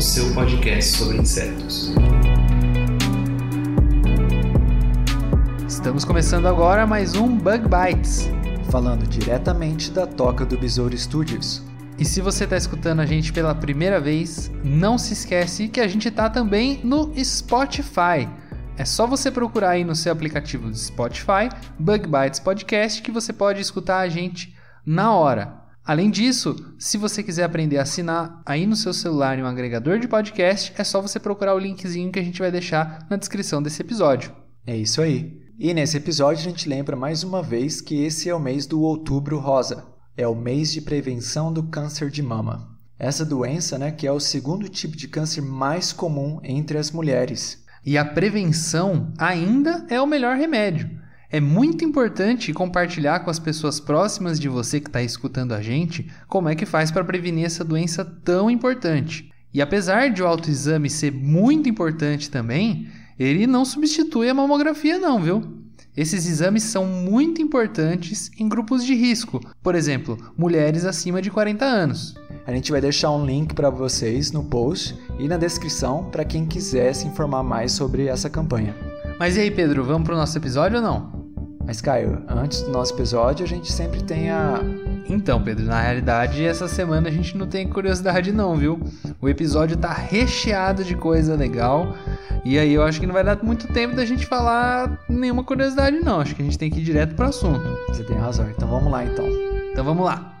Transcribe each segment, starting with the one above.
o seu podcast sobre insetos. Estamos começando agora mais um Bug Bites. falando diretamente da toca do Besouro Studios. E se você está escutando a gente pela primeira vez, não se esquece que a gente está também no Spotify. É só você procurar aí no seu aplicativo de Spotify, Bug Bites Podcast, que você pode escutar a gente na hora. Além disso, se você quiser aprender a assinar aí no seu celular em um agregador de podcast, é só você procurar o linkzinho que a gente vai deixar na descrição desse episódio. É isso aí. E nesse episódio a gente lembra mais uma vez que esse é o mês do Outubro Rosa. É o mês de prevenção do câncer de mama. Essa doença, né, que é o segundo tipo de câncer mais comum entre as mulheres. E a prevenção ainda é o melhor remédio. É muito importante compartilhar com as pessoas próximas de você que está escutando a gente como é que faz para prevenir essa doença tão importante. E apesar de o autoexame ser muito importante também, ele não substitui a mamografia não, viu? Esses exames são muito importantes em grupos de risco, por exemplo, mulheres acima de 40 anos. A gente vai deixar um link para vocês no post e na descrição para quem quiser se informar mais sobre essa campanha. Mas e aí, Pedro, vamos para o nosso episódio ou não? Mas Caio, antes do nosso episódio a gente sempre tem a Então, Pedro, na realidade, essa semana a gente não tem curiosidade não, viu? O episódio tá recheado de coisa legal. E aí eu acho que não vai dar muito tempo da gente falar nenhuma curiosidade não. Acho que a gente tem que ir direto pro assunto. Você tem razão. Então vamos lá então. Então vamos lá.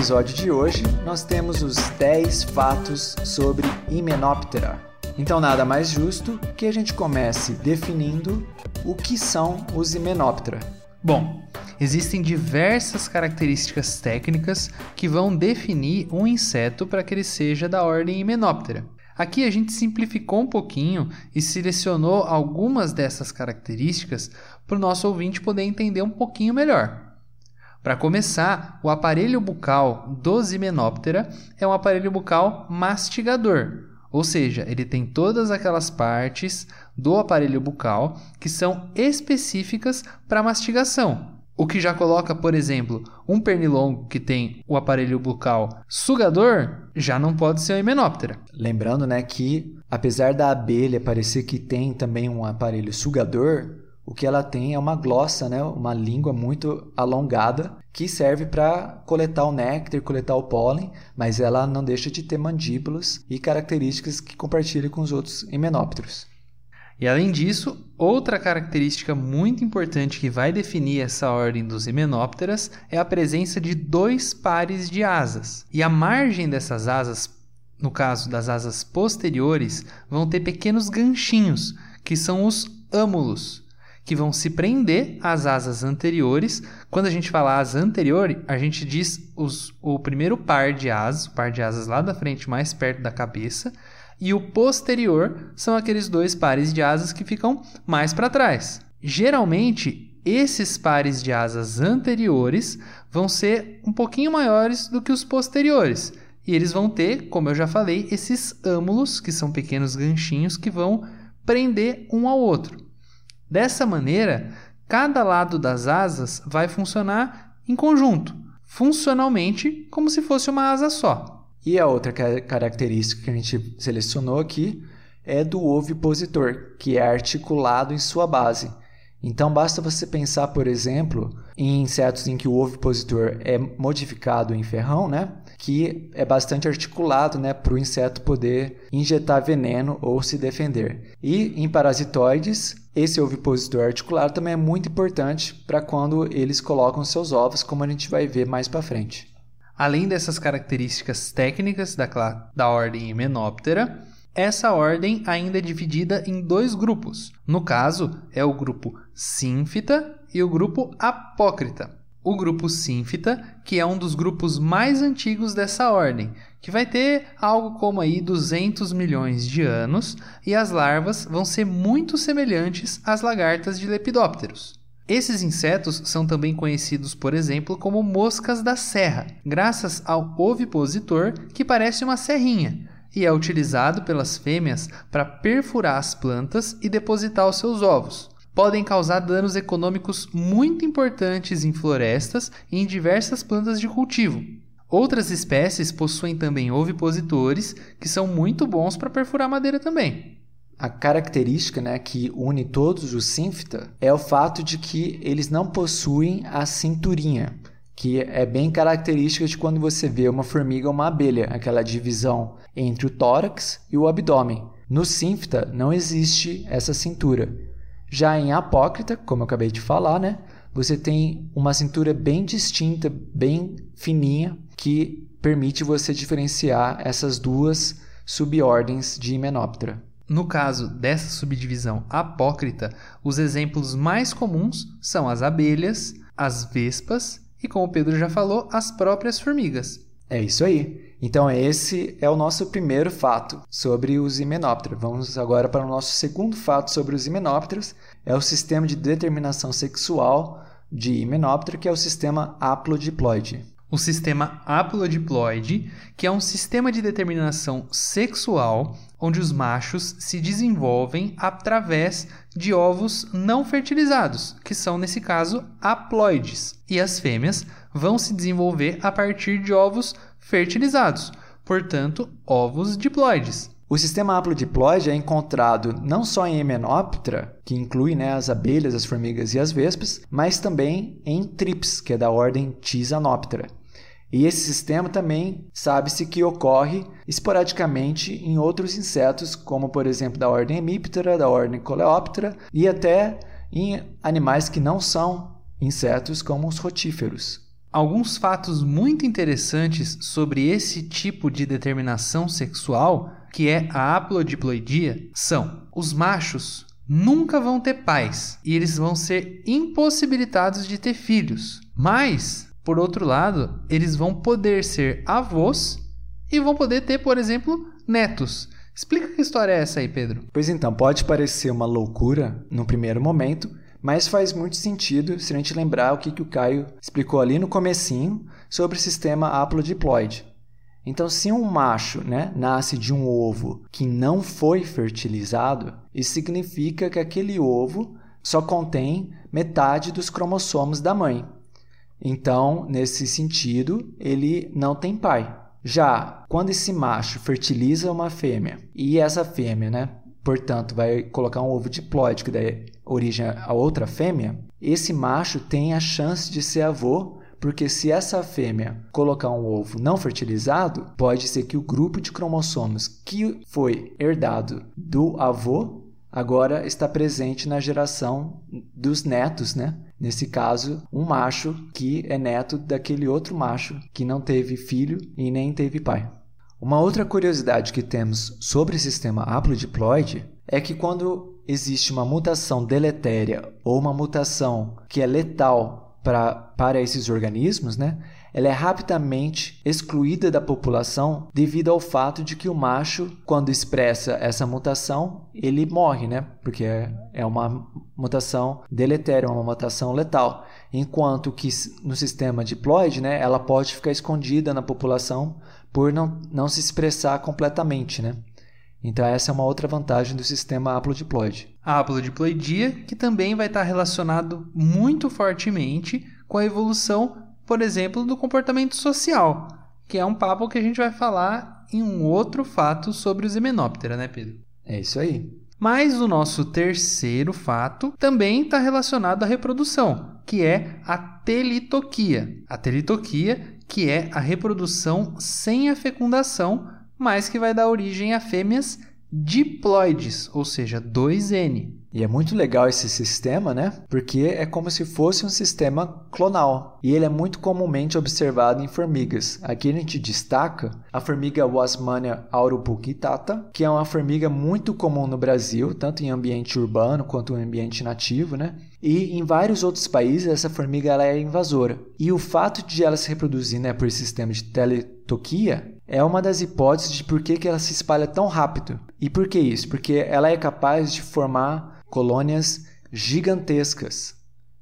Episódio de hoje, nós temos os 10 fatos sobre Hymenoptera. Então, nada mais justo que a gente comece definindo o que são os Hymenoptera. Bom, existem diversas características técnicas que vão definir um inseto para que ele seja da ordem Hymenoptera. Aqui a gente simplificou um pouquinho e selecionou algumas dessas características para o nosso ouvinte poder entender um pouquinho melhor. Para começar, o aparelho bucal dos Hymenoptera é um aparelho bucal mastigador, ou seja, ele tem todas aquelas partes do aparelho bucal que são específicas para mastigação. O que já coloca, por exemplo, um pernilongo que tem o aparelho bucal sugador, já não pode ser um Hymenoptera. Lembrando, né, que apesar da abelha parecer que tem também um aparelho sugador, o que ela tem é uma glossa, né, uma língua muito alongada que serve para coletar o néctar, coletar o pólen, mas ela não deixa de ter mandíbulas e características que compartilha com os outros himenópteros. E além disso, outra característica muito importante que vai definir essa ordem dos himenópteras é a presença de dois pares de asas. E a margem dessas asas, no caso das asas posteriores, vão ter pequenos ganchinhos, que são os âmulos, que vão se prender às asas anteriores. Quando a gente fala asa anterior, a gente diz os, o primeiro par de asas, o par de asas lá da frente, mais perto da cabeça, e o posterior são aqueles dois pares de asas que ficam mais para trás. Geralmente, esses pares de asas anteriores vão ser um pouquinho maiores do que os posteriores. E eles vão ter, como eu já falei, esses âmulos, que são pequenos ganchinhos que vão prender um ao outro. Dessa maneira, cada lado das asas vai funcionar em conjunto, funcionalmente como se fosse uma asa só. E a outra ca- característica que a gente selecionou aqui é do ovipositor, que é articulado em sua base. Então basta você pensar, por exemplo, em insetos em que o ovipositor é modificado em ferrão, né? Que é bastante articulado, né, para o inseto poder injetar veneno ou se defender. E em parasitoides, esse ovipositor articulado também é muito importante para quando eles colocam seus ovos, como a gente vai ver mais para frente. Além dessas características técnicas da, da ordem Hymenoptera, essa ordem ainda é dividida em dois grupos. No caso, é o grupo Sínfita e o grupo Apócrita. O grupo Sínfita, que é um dos grupos mais antigos dessa ordem, que vai ter algo como aí 200 milhões de anos, e as larvas vão ser muito semelhantes às lagartas de lepidópteros. Esses insetos são também conhecidos, por exemplo, como moscas da serra, graças ao ovipositor que parece uma serrinha, e é utilizado pelas fêmeas para perfurar as plantas e depositar os seus ovos. Podem causar danos econômicos muito importantes em florestas e em diversas plantas de cultivo. Outras espécies possuem também ovipositores, que são muito bons para perfurar madeira também. A característica né, que une todos os sínfita é o fato de que eles não possuem a cinturinha, que é bem característica de quando você vê uma formiga ou uma abelha, aquela divisão entre o tórax e o abdômen. No sínfita não existe essa cintura. Já em apócrita, como eu acabei de falar, né, você tem uma cintura bem distinta, bem fininha, que permite você diferenciar essas duas subordens de Hymenoptera. No caso dessa subdivisão apócrita, os exemplos mais comuns são as abelhas, as vespas e, como o Pedro já falou, as próprias formigas. É isso aí. Então, esse é o nosso primeiro fato sobre os himenópteros. Vamos agora para o nosso segundo fato sobre os himenópteros. É o sistema de determinação sexual de himenóptero, que é o sistema haplodiploide. O sistema haplodiploide, que é um sistema de determinação sexual onde os machos se desenvolvem através de ovos não fertilizados, que são, nesse caso, haploides, e as fêmeas vão se desenvolver a partir de ovos fertilizados, portanto, ovos diploides. O sistema haplodiploide é encontrado não só em Hymenoptera, que inclui né, as abelhas, as formigas e as vespas, mas também em Trips, que é da ordem Tisanoptera. E esse sistema também sabe-se que ocorre esporadicamente em outros insetos, como por exemplo da ordem Hemiptera, da ordem Coleoptera e até em animais que não são insetos, como os rotíferos. Alguns fatos muito interessantes sobre esse tipo de determinação sexual, que é a haplodiploidia, são: os machos nunca vão ter pais e eles vão ser impossibilitados de ter filhos. Mas por outro lado, eles vão poder ser avós e vão poder ter, por exemplo, netos. Explica que história é essa aí, Pedro. Pois então, pode parecer uma loucura no primeiro momento, mas faz muito sentido se a gente lembrar o que, que o Caio explicou ali no comecinho sobre o sistema haplodiploide. Então, se um macho né, nasce de um ovo que não foi fertilizado, isso significa que aquele ovo só contém metade dos cromossomos da mãe. Então, nesse sentido, ele não tem pai. Já quando esse macho fertiliza uma fêmea e essa fêmea, né, portanto, vai colocar um ovo diploide que dá origem a outra fêmea, esse macho tem a chance de ser avô, porque se essa fêmea colocar um ovo não fertilizado, pode ser que o grupo de cromossomos que foi herdado do avô agora está presente na geração dos netos, né? Nesse caso, um macho que é neto daquele outro macho que não teve filho e nem teve pai. Uma outra curiosidade que temos sobre o sistema haplodiploide é que quando existe uma mutação deletéria ou uma mutação que é letal pra, para esses organismos, né, ela é rapidamente excluída da população devido ao fato de que o macho, quando expressa essa mutação, ele morre, né? Porque é uma mutação deletéria, uma mutação letal. Enquanto que no sistema diploide, né, ela pode ficar escondida na população por não, não se expressar completamente, né? Então essa é uma outra vantagem do sistema haplodiploide. A haplodiploidia, que também vai estar relacionado muito fortemente com a evolução por exemplo, do comportamento social, que é um papo que a gente vai falar em um outro fato sobre os Hymenoptera, né, Pedro? É isso aí. Mas o nosso terceiro fato também está relacionado à reprodução, que é a telitoquia. A telitoquia, que é a reprodução sem a fecundação, mas que vai dar origem a fêmeas diploides, ou seja, 2N. E é muito legal esse sistema, né? Porque é como se fosse um sistema clonal. E ele é muito comumente observado em formigas. Aqui a gente destaca a formiga Wasmannia auropunctata, que é uma formiga muito comum no Brasil, tanto em ambiente urbano quanto em ambiente nativo, né? E em vários outros países essa formiga ela é invasora. E o fato de ela se reproduzir né, por sistema de teletoquia é uma das hipóteses de por que, que ela se espalha tão rápido. E por que isso? Porque ela é capaz de formar colônias gigantescas,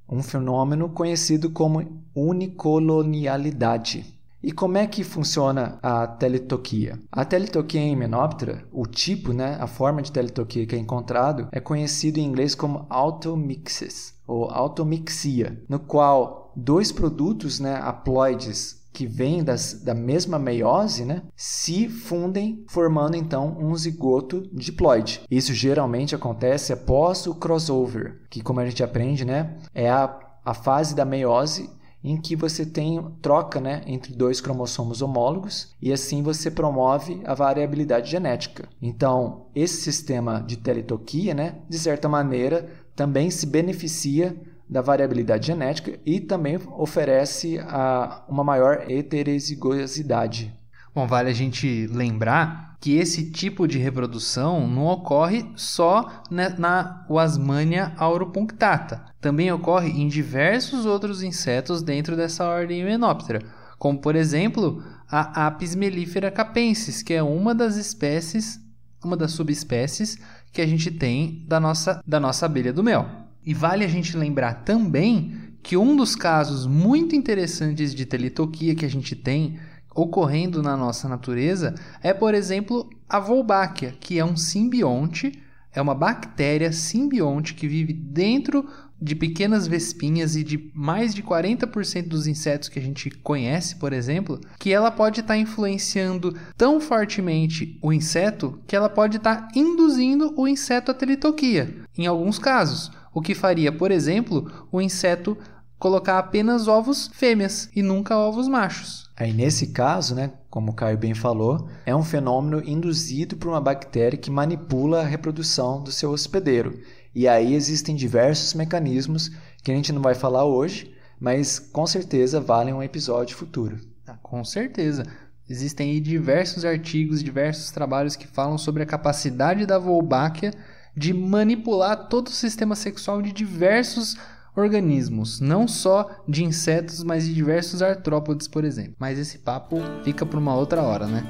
um fenômeno conhecido como unicolonialidade. E como é que funciona a teletoquia? A teletoquia em Hymenoptera, o tipo, né, a forma de teletoquia que é encontrado, é conhecido em inglês como automixes, ou automixia, no qual dois produtos né, haploides que vêm das, da mesma meiose, né, se fundem, formando então um zigoto diploide. Isso geralmente acontece após o crossover, que como a gente aprende, né, é a, a fase da meiose em que você tem troca né, entre dois cromossomos homólogos e assim você promove a variabilidade genética. Então, esse sistema de teletoquia, né, de certa maneira, também se beneficia da variabilidade genética e também oferece a, uma maior heterozigosidade. Bom, vale a gente lembrar que esse tipo de reprodução não ocorre só na Wasmannia auropunctata. Também ocorre em diversos outros insetos dentro dessa ordem Hymenoptera, como por exemplo a Apis mellifera capensis, que é uma das espécies, uma das subespécies que a gente tem da nossa, da nossa abelha do mel. E vale a gente lembrar também que um dos casos muito interessantes de telitoquia que a gente tem ocorrendo na nossa natureza é, por exemplo, a Wolbachia, que é um simbionte, é uma bactéria simbionte que vive dentro de pequenas vespinhas e de mais de 40% dos insetos que a gente conhece, por exemplo, que ela pode estar tá influenciando tão fortemente o inseto que ela pode estar tá induzindo o inseto à telitoquia, em alguns casos o que faria, por exemplo, o inseto colocar apenas ovos fêmeas e nunca ovos machos. Aí nesse caso, né, como o Caio bem falou, é um fenômeno induzido por uma bactéria que manipula a reprodução do seu hospedeiro. E aí existem diversos mecanismos que a gente não vai falar hoje, mas com certeza valem um episódio futuro. Ah, com certeza. Existem aí diversos artigos, diversos trabalhos que falam sobre a capacidade da Wolbachia de manipular todo o sistema sexual de diversos organismos, não só de insetos, mas de diversos artrópodes, por exemplo. Mas esse papo fica para uma outra hora, né?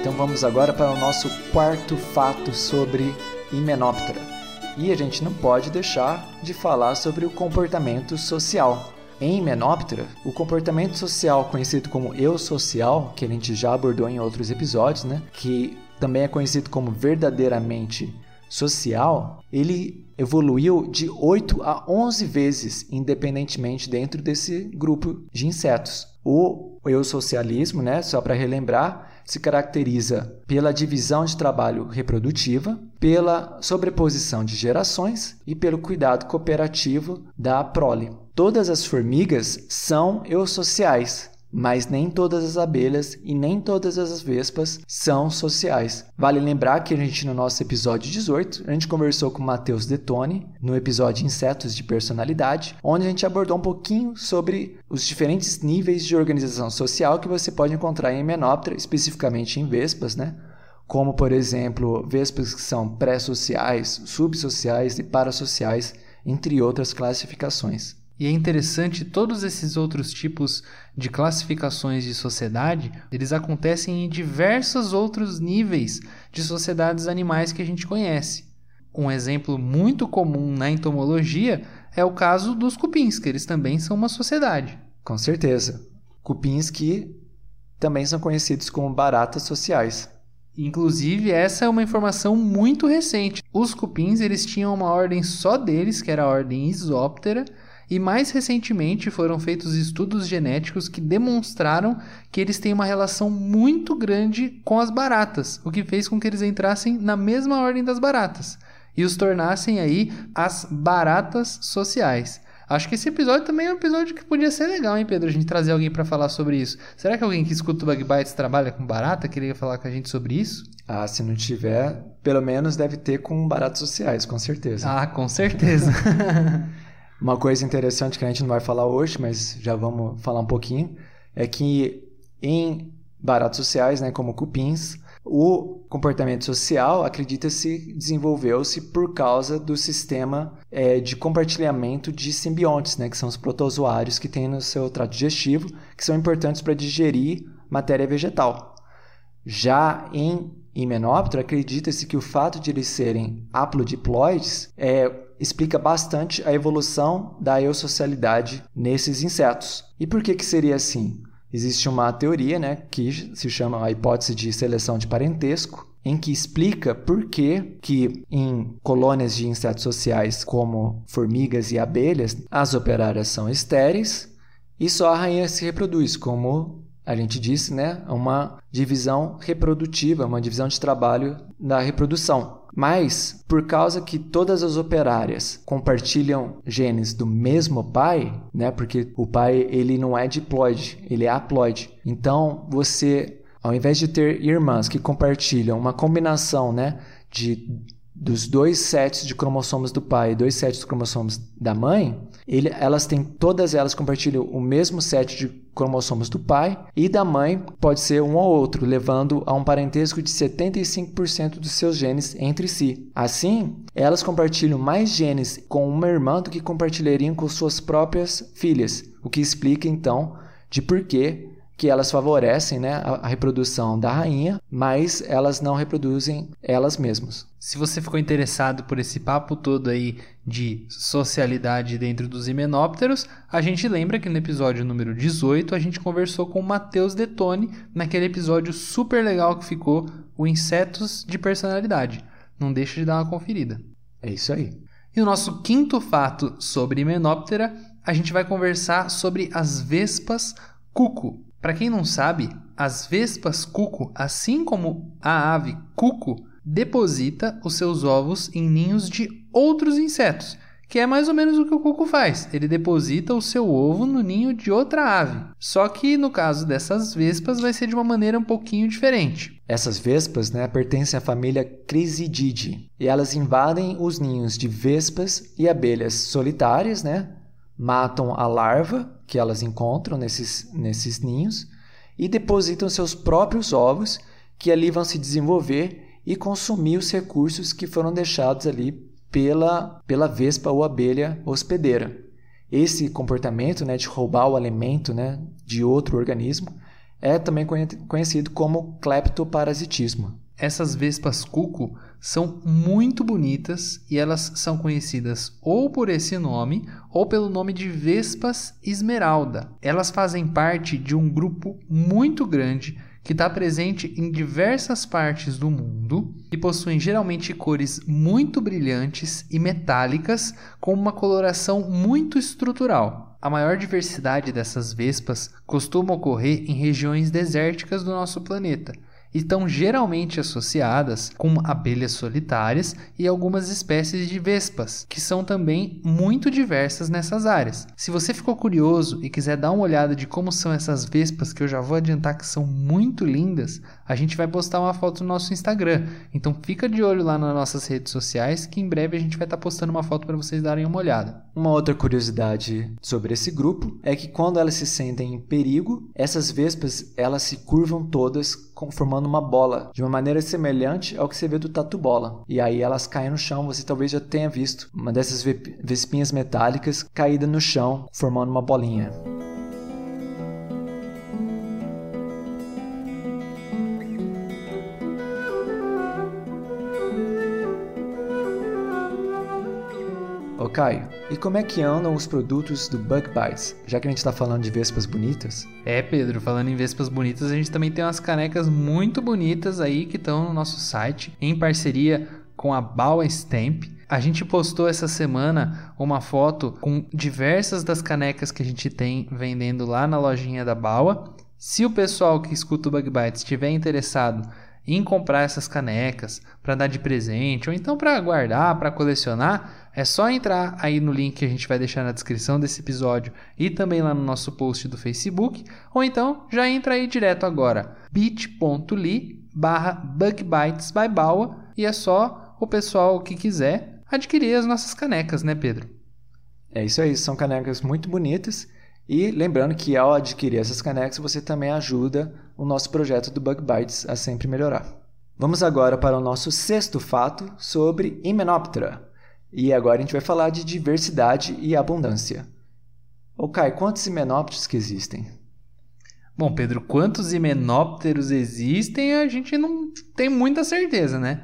Então vamos agora para o nosso quarto fato sobre Hymenoptera. E a gente não pode deixar de falar sobre o comportamento social. Em Menoptera, o comportamento social conhecido como eu social, que a gente já abordou em outros episódios, né, que também é conhecido como verdadeiramente social, ele evoluiu de 8 a 11 vezes independentemente dentro desse grupo de insetos. O eu socialismo, né, só para relembrar, se caracteriza pela divisão de trabalho reprodutiva, pela sobreposição de gerações e pelo cuidado cooperativo da prole. Todas as formigas são eusociais, mas nem todas as abelhas e nem todas as vespas são sociais. Vale lembrar que a gente, no nosso episódio 18, a gente conversou com Matheus Detone, no episódio Insetos de Personalidade, onde a gente abordou um pouquinho sobre os diferentes níveis de organização social que você pode encontrar em Menoptera, especificamente em vespas, né? Como, por exemplo, vespas que são pré-sociais, subsociais e parasociais, entre outras classificações. E é interessante, todos esses outros tipos de classificações de sociedade, eles acontecem em diversos outros níveis de sociedades animais que a gente conhece. Um exemplo muito comum na entomologia é o caso dos cupins, que eles também são uma sociedade. Com certeza. Cupins que também são conhecidos como baratas sociais. Inclusive, essa é uma informação muito recente. Os cupins eles tinham uma ordem só deles, que era a ordem Isóptera, e mais recentemente foram feitos estudos genéticos que demonstraram que eles têm uma relação muito grande com as baratas, o que fez com que eles entrassem na mesma ordem das baratas e os tornassem aí as baratas sociais. Acho que esse episódio também é um episódio que podia ser legal, hein, Pedro? A gente trazer alguém para falar sobre isso. Será que alguém que escuta o Bug Bites trabalha com barata queria falar com a gente sobre isso? Ah, se não tiver, pelo menos deve ter com baratas sociais, com certeza. Ah, com certeza. Uma coisa interessante que a gente não vai falar hoje, mas já vamos falar um pouquinho, é que em baratas sociais, né, como cupins, o comportamento social, acredita-se, desenvolveu-se por causa do sistema é, de compartilhamento de simbiontes, né, que são os protozoários que tem no seu trato digestivo, que são importantes para digerir matéria vegetal. Já em Hymenoptera, acredita-se que o fato de eles serem haplodiploides é, explica bastante a evolução da eusocialidade nesses insetos. E por que, que seria assim? Existe uma teoria né, que se chama a hipótese de seleção de parentesco, em que explica por que, que em colônias de insetos sociais como formigas e abelhas, as operárias são estéreis e só a rainha se reproduz, como a gente disse, né, uma divisão reprodutiva, uma divisão de trabalho da reprodução. Mas, por causa que todas as operárias compartilham genes do mesmo pai, né? Porque o pai ele não é diploide, ele é haploide. Então, você, ao invés de ter irmãs que compartilham uma combinação, né, de dos dois sets de cromossomos do pai e dois sets de cromossomos da mãe, ele, elas têm todas elas compartilham o mesmo set de cromossomos do pai e da mãe pode ser um ou outro, levando a um parentesco de 75% dos seus genes entre si. Assim, elas compartilham mais genes com uma irmã do que compartilhariam com suas próprias filhas, o que explica então de por que que elas favorecem né, a, a reprodução da rainha, mas elas não reproduzem elas mesmas. Se você ficou interessado por esse papo todo aí de socialidade dentro dos himenópteros, a gente lembra que no episódio número 18 a gente conversou com o Matheus Detone naquele episódio super legal que ficou o Insetos de Personalidade. Não deixa de dar uma conferida. É isso aí. E o nosso quinto fato sobre himenóptera, a gente vai conversar sobre as vespas cuco. Para quem não sabe, as vespas cuco, assim como a ave cuco, deposita os seus ovos em ninhos de outros insetos, que é mais ou menos o que o cuco faz. Ele deposita o seu ovo no ninho de outra ave. Só que no caso dessas vespas vai ser de uma maneira um pouquinho diferente. Essas vespas né, pertencem à família Crisididae e elas invadem os ninhos de vespas e abelhas solitárias, né, matam a larva que elas encontram nesses, nesses ninhos e depositam seus próprios ovos, que ali vão se desenvolver e consumir os recursos que foram deixados ali pela, pela vespa ou abelha hospedeira. Esse comportamento né, de roubar o alimento né, de outro organismo é também conhecido como cleptoparasitismo. Essas vespas cuco são muito bonitas e elas são conhecidas ou por esse nome ou pelo nome de vespas esmeralda. Elas fazem parte de um grupo muito grande que está presente em diversas partes do mundo e possuem geralmente cores muito brilhantes e metálicas com uma coloração muito estrutural. A maior diversidade dessas vespas costuma ocorrer em regiões desérticas do nosso planeta estão geralmente associadas com abelhas solitárias e algumas espécies de vespas, que são também muito diversas nessas áreas. Se você ficou curioso e quiser dar uma olhada de como são essas vespas, que eu já vou adiantar que são muito lindas, a gente vai postar uma foto no nosso Instagram. Então fica de olho lá nas nossas redes sociais, que em breve a gente vai estar postando uma foto para vocês darem uma olhada. Uma outra curiosidade sobre esse grupo é que quando elas se sentem em perigo, essas vespas elas se curvam todas formando uma bola, de uma maneira semelhante ao que você vê do tatu bola. E aí elas caem no chão, você talvez já tenha visto uma dessas vespinhas metálicas caída no chão, formando uma bolinha. Ô Caio, e como é que andam os produtos do Bug Bites? Já que a gente está falando de vespas bonitas. É, Pedro, falando em vespas bonitas, a gente também tem umas canecas muito bonitas aí que estão no nosso site, em parceria com a Baua Stamp. A gente postou essa semana uma foto com diversas das canecas que a gente tem vendendo lá na lojinha da Baua. Se o pessoal que escuta o Bug Bites estiver interessado em comprar essas canecas para dar de presente ou então para guardar, para colecionar, é só entrar aí no link que a gente vai deixar na descrição desse episódio e também lá no nosso post do Facebook, ou então já entra aí direto agora, bit.ly barra bugbitesbybaua e é só o pessoal que quiser adquirir as nossas canecas, né Pedro? É isso aí, são canecas muito bonitas e lembrando que ao adquirir essas canecas você também ajuda o nosso projeto do Bug Bites a sempre melhorar. Vamos agora para o nosso sexto fato sobre Hymenoptera. E agora a gente vai falar de diversidade e abundância. Ô Kai, quantos himenópteros que existem? Bom, Pedro, quantos himenópteros existem a gente não tem muita certeza, né?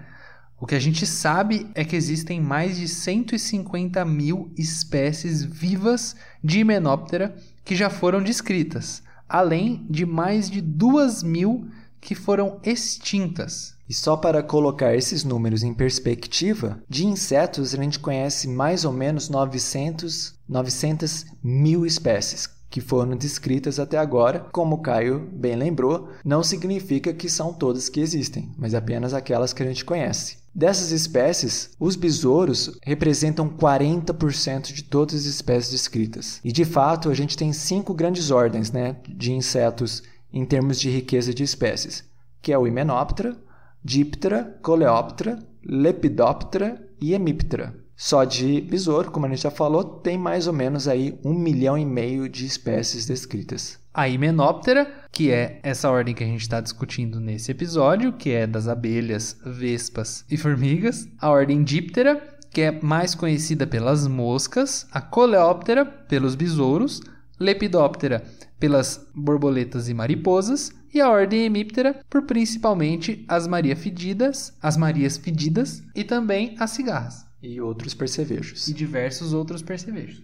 O que a gente sabe é que existem mais de 150 mil espécies vivas de himenóptera que já foram descritas, além de mais de 2 mil que foram extintas. E só para colocar esses números em perspectiva, de insetos a gente conhece mais ou menos 900, 900 mil espécies que foram descritas até agora. Como o Caio bem lembrou, não significa que são todas que existem, mas apenas aquelas que a gente conhece. Dessas espécies, os besouros representam 40% de todas as espécies descritas. E de fato, a gente tem cinco grandes ordens né, de insetos em termos de riqueza de espécies, que é o Hymenoptera, Diptera, Coleoptera, Lepidoptera e Hemiptera. Só de besouro, como a gente já falou, tem mais ou menos aí um milhão e meio de espécies descritas. A Hymenoptera, que é essa ordem que a gente está discutindo nesse episódio, que é das abelhas, vespas e formigas. A ordem Diptera, que é mais conhecida pelas moscas. A Coleoptera, pelos besouros. Lepidoptera, pelas borboletas e mariposas. E a ordem Hemiptera, por principalmente as Maria Fedidas, as Marias Fedidas e também as cigarras. E outros percevejos. E diversos outros percevejos.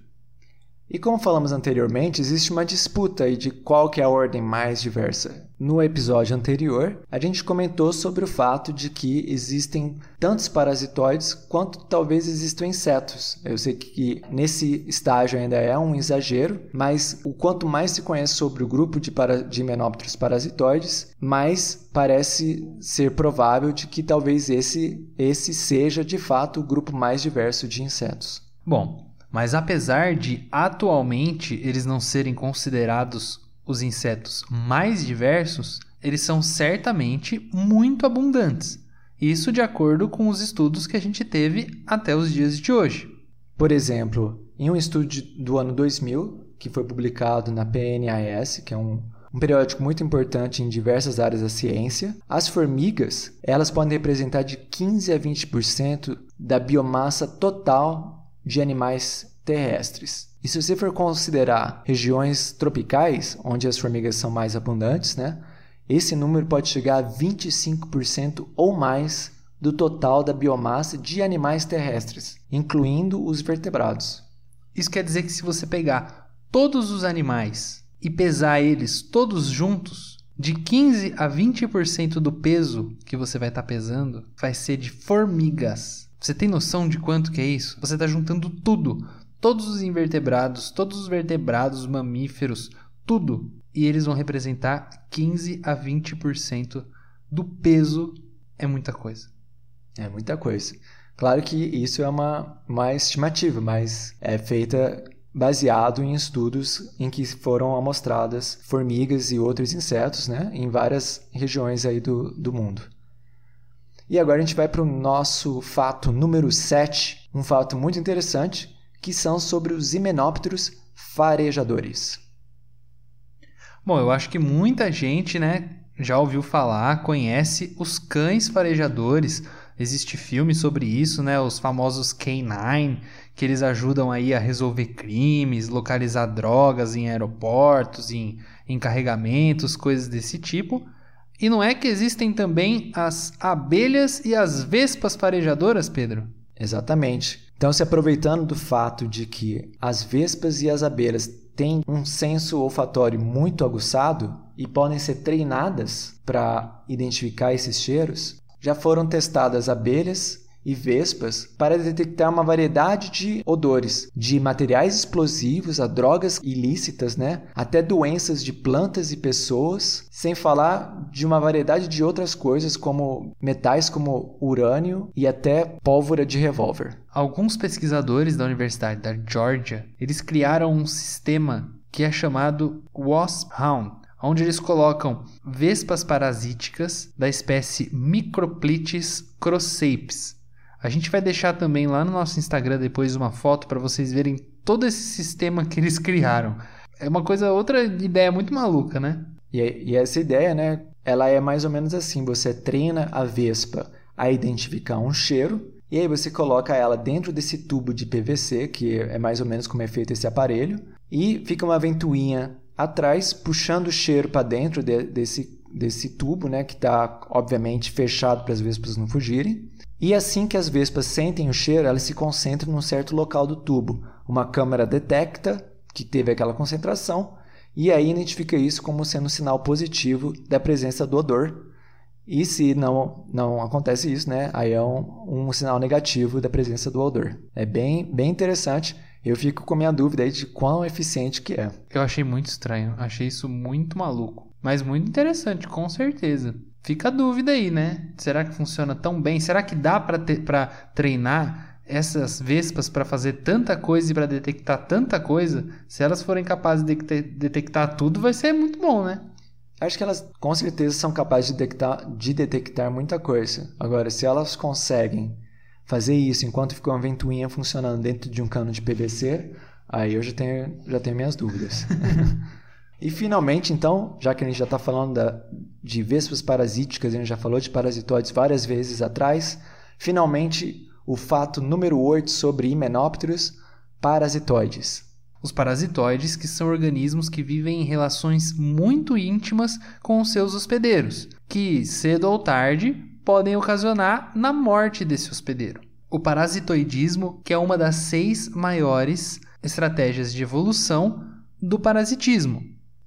E como falamos anteriormente, existe uma disputa aí de qual que é a ordem mais diversa. No episódio anterior, a gente comentou sobre o fato de que existem tantos parasitoides quanto talvez existam insetos. Eu sei que nesse estágio ainda é um exagero, mas o quanto mais se conhece sobre o grupo de, para, de parasitoides, mais parece ser provável de que talvez esse, esse seja de fato o grupo mais diverso de insetos. Bom, mas apesar de atualmente eles não serem considerados os insetos mais diversos, eles são certamente muito abundantes. Isso de acordo com os estudos que a gente teve até os dias de hoje. Por exemplo, em um estudo do ano 2000, que foi publicado na PNAS, que é um, um periódico muito importante em diversas áreas da ciência, as formigas elas podem representar de 15 a 20% da biomassa total de animais terrestres. E se você for considerar regiões tropicais, onde as formigas são mais abundantes, né, esse número pode chegar a 25% ou mais do total da biomassa de animais terrestres, incluindo os vertebrados. Isso quer dizer que se você pegar todos os animais e pesar eles todos juntos, de 15 a 20% do peso que você vai estar tá pesando vai ser de formigas. Você tem noção de quanto que é isso? Você está juntando tudo, todos os invertebrados, todos os vertebrados, mamíferos, tudo, e eles vão representar 15 a 20% do peso. É muita coisa. É muita coisa. Claro que isso é uma, uma estimativa, mas é feita baseado em estudos em que foram amostradas formigas e outros insetos né, em várias regiões aí do, do mundo. E agora a gente vai para o nosso fato número 7, um fato muito interessante, que são sobre os himenópteros farejadores. Bom, eu acho que muita gente, né, já ouviu falar, conhece os cães farejadores. Existe filme sobre isso, né, os famosos K9, que eles ajudam aí a resolver crimes, localizar drogas em aeroportos, em, em carregamentos, coisas desse tipo. E não é que existem também as abelhas e as vespas farejadoras, Pedro? Exatamente. Então, se aproveitando do fato de que as vespas e as abelhas têm um senso olfatório muito aguçado e podem ser treinadas para identificar esses cheiros, já foram testadas abelhas e vespas para detectar uma variedade de odores, de materiais explosivos a drogas ilícitas, né, até doenças de plantas e pessoas, sem falar de uma variedade de outras coisas como metais como urânio e até pólvora de revólver. Alguns pesquisadores da Universidade da Georgia, eles criaram um sistema que é chamado Wasp Hound, onde eles colocam vespas parasíticas da espécie Microplites crosapes a gente vai deixar também lá no nosso Instagram depois uma foto para vocês verem todo esse sistema que eles criaram. É uma coisa, outra ideia muito maluca, né? E, e essa ideia, né? Ela é mais ou menos assim: você treina a vespa a identificar um cheiro e aí você coloca ela dentro desse tubo de PVC, que é mais ou menos como é feito esse aparelho, e fica uma ventoinha atrás puxando o cheiro para dentro de, desse, desse tubo, né, que está obviamente fechado para as vespas não fugirem. E assim que as vespas sentem o cheiro, elas se concentram num certo local do tubo. Uma câmera detecta que teve aquela concentração e aí identifica isso como sendo um sinal positivo da presença do odor. E se não, não acontece isso, né, aí é um, um sinal negativo da presença do odor. É bem, bem interessante. Eu fico com a minha dúvida aí de quão eficiente que é. Eu achei muito estranho, achei isso muito maluco, mas muito interessante, com certeza. Fica a dúvida aí, né? Será que funciona tão bem? Será que dá para treinar essas vespas para fazer tanta coisa e para detectar tanta coisa? Se elas forem capazes de detectar tudo, vai ser muito bom, né? Acho que elas com certeza são capazes de detectar, de detectar muita coisa. Agora, se elas conseguem fazer isso enquanto fica uma ventoinha funcionando dentro de um cano de PVC, aí eu já tenho, já tenho minhas dúvidas. e finalmente, então, já que a gente já está falando da, de vespas parasíticas, a gente já falou de parasitóides várias vezes atrás, finalmente o fato número 8 sobre himenópteros, parasitoides. Os parasitoides, que são organismos que vivem em relações muito íntimas com os seus hospedeiros, que cedo ou tarde podem ocasionar na morte desse hospedeiro. O parasitoidismo, que é uma das seis maiores estratégias de evolução do parasitismo,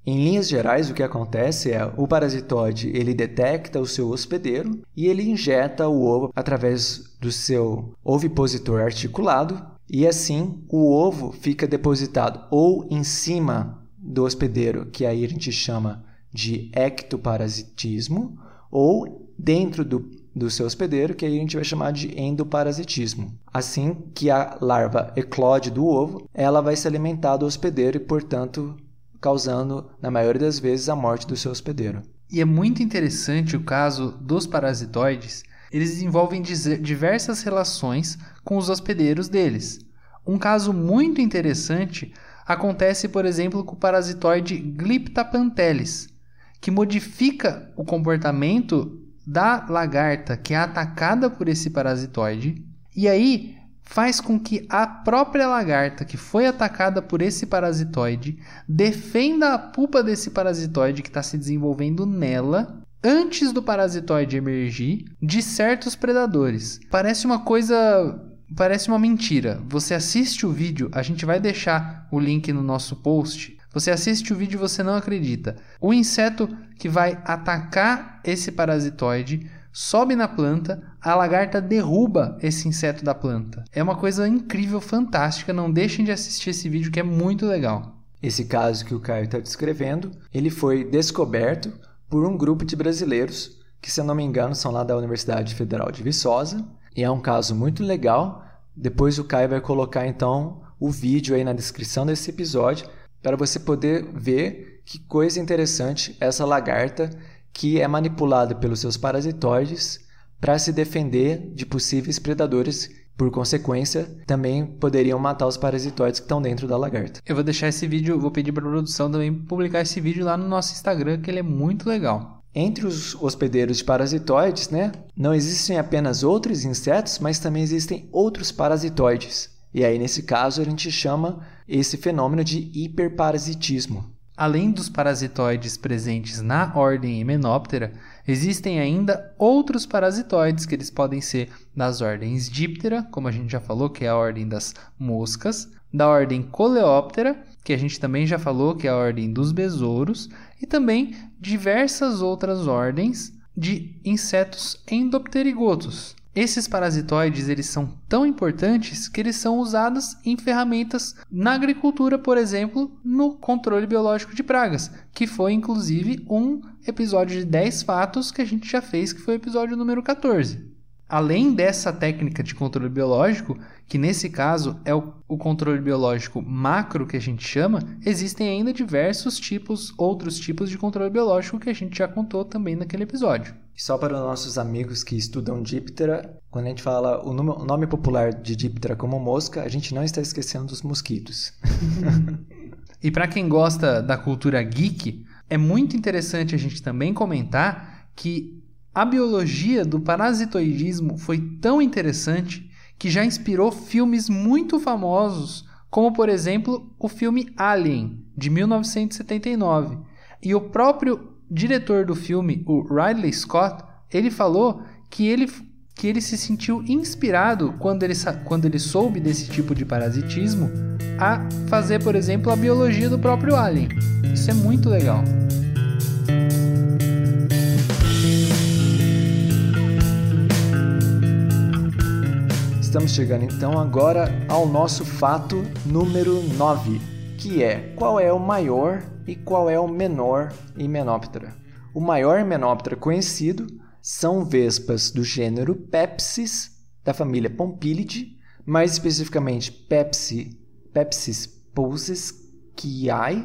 em linhas gerais, o que acontece é o parasitóide ele detecta o seu hospedeiro e ele injeta o ovo através do seu ovipositor articulado e assim o ovo fica depositado ou em cima do hospedeiro, que aí a gente chama de ectoparasitismo, ou dentro do, do seu hospedeiro, que aí a gente vai chamar de endoparasitismo. Assim que a larva eclode do ovo, ela vai se alimentar do hospedeiro e, portanto, causando, na maioria das vezes, a morte do seu hospedeiro. E é muito interessante o caso dos parasitoides. Eles desenvolvem diversas relações com os hospedeiros deles. Um caso muito interessante acontece, por exemplo, com o parasitoide Glyptapantelis, que modifica o comportamento da lagarta que é atacada por esse parasitoide. E aí faz com que a própria lagarta que foi atacada por esse parasitoide defenda a pupa desse parasitoide que está se desenvolvendo nela antes do parasitoide emergir de certos predadores. Parece uma coisa. Parece uma mentira. Você assiste o vídeo, a gente vai deixar o link no nosso post. Você assiste o vídeo e você não acredita. O inseto que vai atacar esse parasitoide sobe na planta, a lagarta derruba esse inseto da planta. É uma coisa incrível, fantástica. Não deixem de assistir esse vídeo que é muito legal. Esse caso que o Caio está descrevendo, ele foi descoberto por um grupo de brasileiros que, se eu não me engano, são lá da Universidade Federal de Viçosa. E é um caso muito legal. Depois o Caio vai colocar então o vídeo aí na descrição desse episódio para você poder ver que coisa interessante essa lagarta que é manipulada pelos seus parasitoides para se defender de possíveis predadores. Por consequência, também poderiam matar os parasitoides que estão dentro da lagarta. Eu vou deixar esse vídeo, vou pedir para a produção também publicar esse vídeo lá no nosso Instagram, que ele é muito legal. Entre os hospedeiros de parasitoides, né, não existem apenas outros insetos, mas também existem outros parasitoides. E aí, nesse caso, a gente chama esse fenômeno de hiperparasitismo. Além dos parasitoides presentes na ordem Hymenoptera, existem ainda outros parasitoides que eles podem ser das ordens Diptera, como a gente já falou, que é a ordem das moscas, da ordem Coleóptera, que a gente também já falou, que é a ordem dos besouros, e também diversas outras ordens de insetos endopterigotos. Esses parasitoides eles são tão importantes que eles são usados em ferramentas na agricultura, por exemplo, no controle biológico de pragas, que foi inclusive um episódio de 10 fatos que a gente já fez, que foi o episódio número 14. Além dessa técnica de controle biológico, que nesse caso é o, o, controle biológico macro que a gente chama, existem ainda diversos tipos, outros tipos de controle biológico que a gente já contou também naquele episódio. Só para os nossos amigos que estudam Diptera, quando a gente fala o nome, o nome popular de Diptera como mosca, a gente não está esquecendo dos mosquitos. e para quem gosta da cultura geek, é muito interessante a gente também comentar que a biologia do parasitoidismo foi tão interessante que já inspirou filmes muito famosos, como por exemplo o filme Alien, de 1979. E o próprio diretor do filme, o Ridley Scott, ele falou que ele, que ele se sentiu inspirado quando ele, quando ele soube desse tipo de parasitismo a fazer, por exemplo, a biologia do próprio alien. Isso é muito legal. Estamos chegando então agora ao nosso fato número 9, que é qual é o maior e qual é o menor Hymenoptera. O maior Hymenoptera conhecido são vespas do gênero Pepsis, da família Pompilidae, mais especificamente Pepsi, Pepsis pulsesquiae,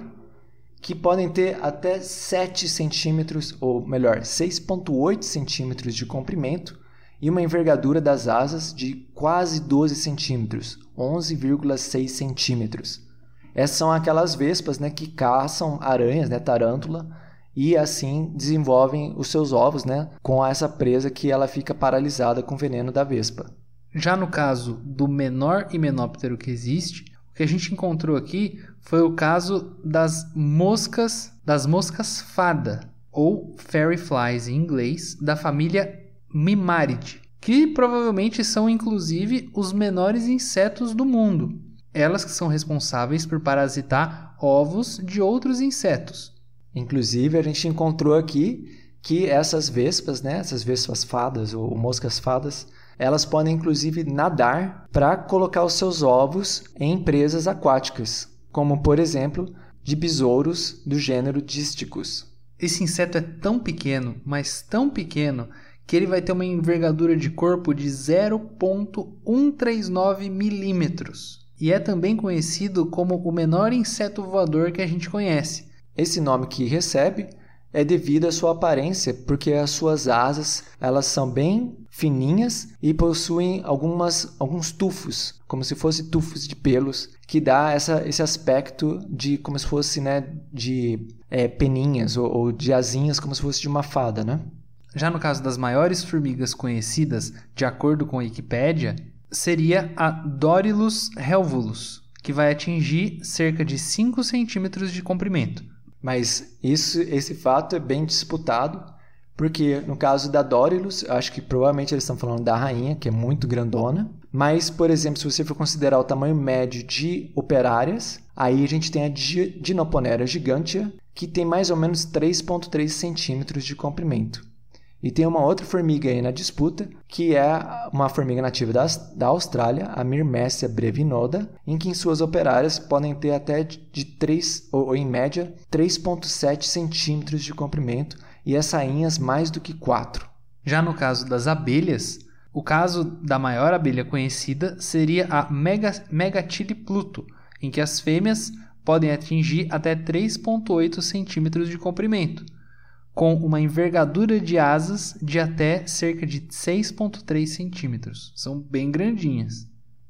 que podem ter até 7 centímetros, ou melhor, 6,8 centímetros de comprimento e uma envergadura das asas de quase 12 centímetros, 11,6 centímetros. Essas são aquelas vespas né, que caçam aranhas, né, tarântula, e assim desenvolvem os seus ovos né, com essa presa que ela fica paralisada com o veneno da vespa. Já no caso do menor himenóptero que existe, o que a gente encontrou aqui foi o caso das moscas, das moscas fada, ou fairy flies em inglês, da família Mimaridae, que provavelmente são inclusive os menores insetos do mundo. Elas que são responsáveis por parasitar ovos de outros insetos. Inclusive, a gente encontrou aqui que essas vespas, né, essas vespas fadas ou moscas fadas, elas podem inclusive nadar para colocar os seus ovos em presas aquáticas, como por exemplo de besouros do gênero Dísticos. Esse inseto é tão pequeno, mas tão pequeno, que ele vai ter uma envergadura de corpo de 0,139 milímetros e é também conhecido como o menor inseto voador que a gente conhece. Esse nome que recebe é devido à sua aparência, porque as suas asas elas são bem fininhas e possuem algumas, alguns tufos, como se fossem tufos de pelos, que dá essa, esse aspecto de como se fosse né, de é, peninhas ou, ou de asinhas, como se fosse de uma fada, né? Já no caso das maiores formigas conhecidas, de acordo com a Wikipédia, seria a Dorilus helvulus, que vai atingir cerca de 5 centímetros de comprimento. Mas isso, esse fato é bem disputado, porque no caso da Dorilus, acho que provavelmente eles estão falando da rainha, que é muito grandona. Mas, por exemplo, se você for considerar o tamanho médio de operárias, aí a gente tem a Dinoponera gigantea, que tem mais ou menos 3,3 centímetros de comprimento. E tem uma outra formiga aí na disputa, que é uma formiga nativa da, da Austrália, a Myrmecia brevinoda, em que em suas operárias podem ter até de 3, ou, ou em média, 3,7 centímetros de comprimento e as sainhas mais do que 4. Já no caso das abelhas, o caso da maior abelha conhecida seria a Megatile pluto, em que as fêmeas podem atingir até 3,8 centímetros de comprimento com uma envergadura de asas de até cerca de 6,3 centímetros. São bem grandinhas.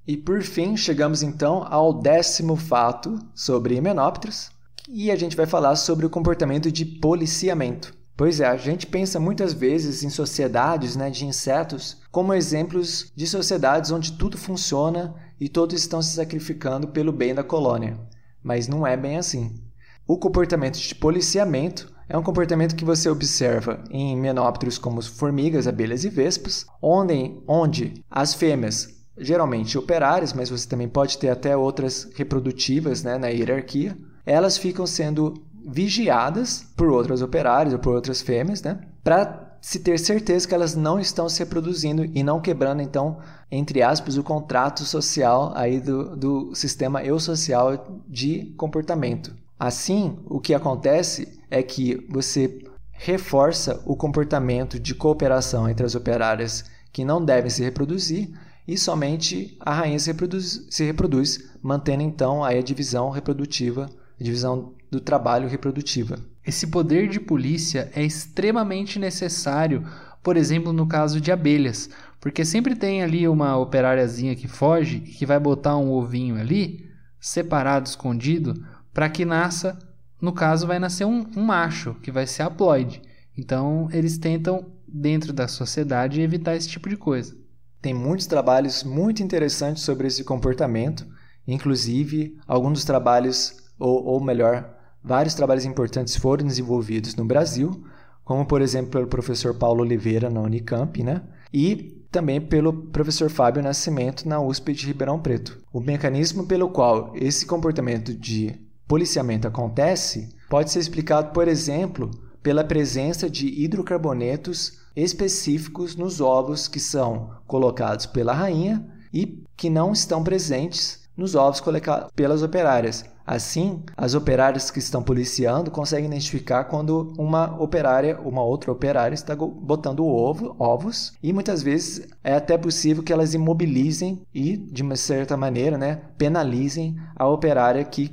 E por fim, chegamos então ao décimo fato sobre himenópteros, e a gente vai falar sobre o comportamento de policiamento. Pois é, a gente pensa muitas vezes em sociedades né, de insetos como exemplos de sociedades onde tudo funciona e todos estão se sacrificando pelo bem da colônia. Mas não é bem assim. O comportamento de policiamento é um comportamento que você observa em menópteros como formigas, abelhas e vespas, onde, onde as fêmeas, geralmente operárias, mas você também pode ter até outras reprodutivas né, na hierarquia, elas ficam sendo vigiadas por outras operárias ou por outras fêmeas, né, para se ter certeza que elas não estão se reproduzindo e não quebrando, então, entre aspas, o contrato social aí do, do sistema eusocial de comportamento. Assim, o que acontece é que você reforça o comportamento de cooperação entre as operárias que não devem se reproduzir e somente a rainha se reproduz, se reproduz mantendo então a divisão reprodutiva, a divisão do trabalho reprodutiva. Esse poder de polícia é extremamente necessário, por exemplo, no caso de abelhas, porque sempre tem ali uma operáriazinha que foge e que vai botar um ovinho ali, separado, escondido, para que nasça, no caso, vai nascer um, um macho, que vai ser haploide. Então, eles tentam, dentro da sociedade, evitar esse tipo de coisa. Tem muitos trabalhos muito interessantes sobre esse comportamento, inclusive alguns dos trabalhos, ou, ou melhor, vários trabalhos importantes foram desenvolvidos no Brasil, como por exemplo pelo professor Paulo Oliveira na Unicamp, né? E também pelo professor Fábio Nascimento na USP de Ribeirão Preto. O mecanismo pelo qual esse comportamento de policiamento acontece pode ser explicado, por exemplo, pela presença de hidrocarbonetos específicos nos ovos que são colocados pela rainha e que não estão presentes nos ovos colocados pelas operárias. Assim, as operárias que estão policiando conseguem identificar quando uma operária, uma outra operária está botando ovo, ovos, e muitas vezes é até possível que elas imobilizem e, de uma certa maneira, né, penalizem a operária que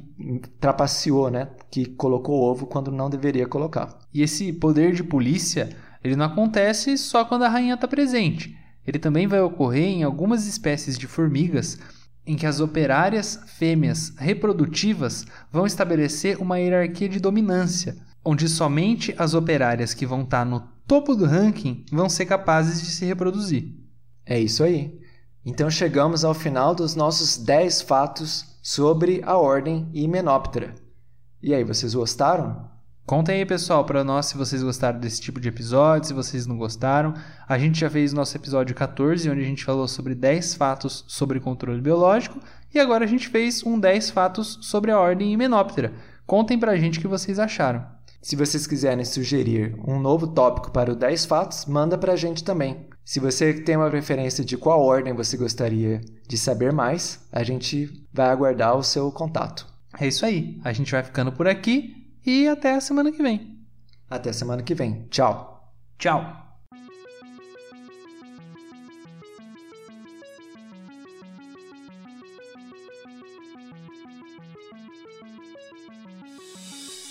trapaceou, né, que colocou o ovo quando não deveria colocar. E esse poder de polícia, ele não acontece só quando a rainha está presente. Ele também vai ocorrer em algumas espécies de formigas em que as operárias fêmeas reprodutivas vão estabelecer uma hierarquia de dominância, onde somente as operárias que vão estar no topo do ranking vão ser capazes de se reproduzir. É isso aí. Então chegamos ao final dos nossos 10 fatos sobre a ordem Hymenoptera. E aí, vocês gostaram? Contem aí, pessoal, para nós se vocês gostaram desse tipo de episódio, se vocês não gostaram. A gente já fez nosso episódio 14, onde a gente falou sobre 10 fatos sobre controle biológico, e agora a gente fez um 10 fatos sobre a ordem Hymenoptera. Contem pra gente o que vocês acharam. Se vocês quiserem sugerir um novo tópico para o 10 fatos, manda pra gente também. Se você tem uma preferência de qual ordem você gostaria de saber mais, a gente vai aguardar o seu contato. É isso aí. A gente vai ficando por aqui e até a semana que vem. Até semana que vem. Tchau. Tchau.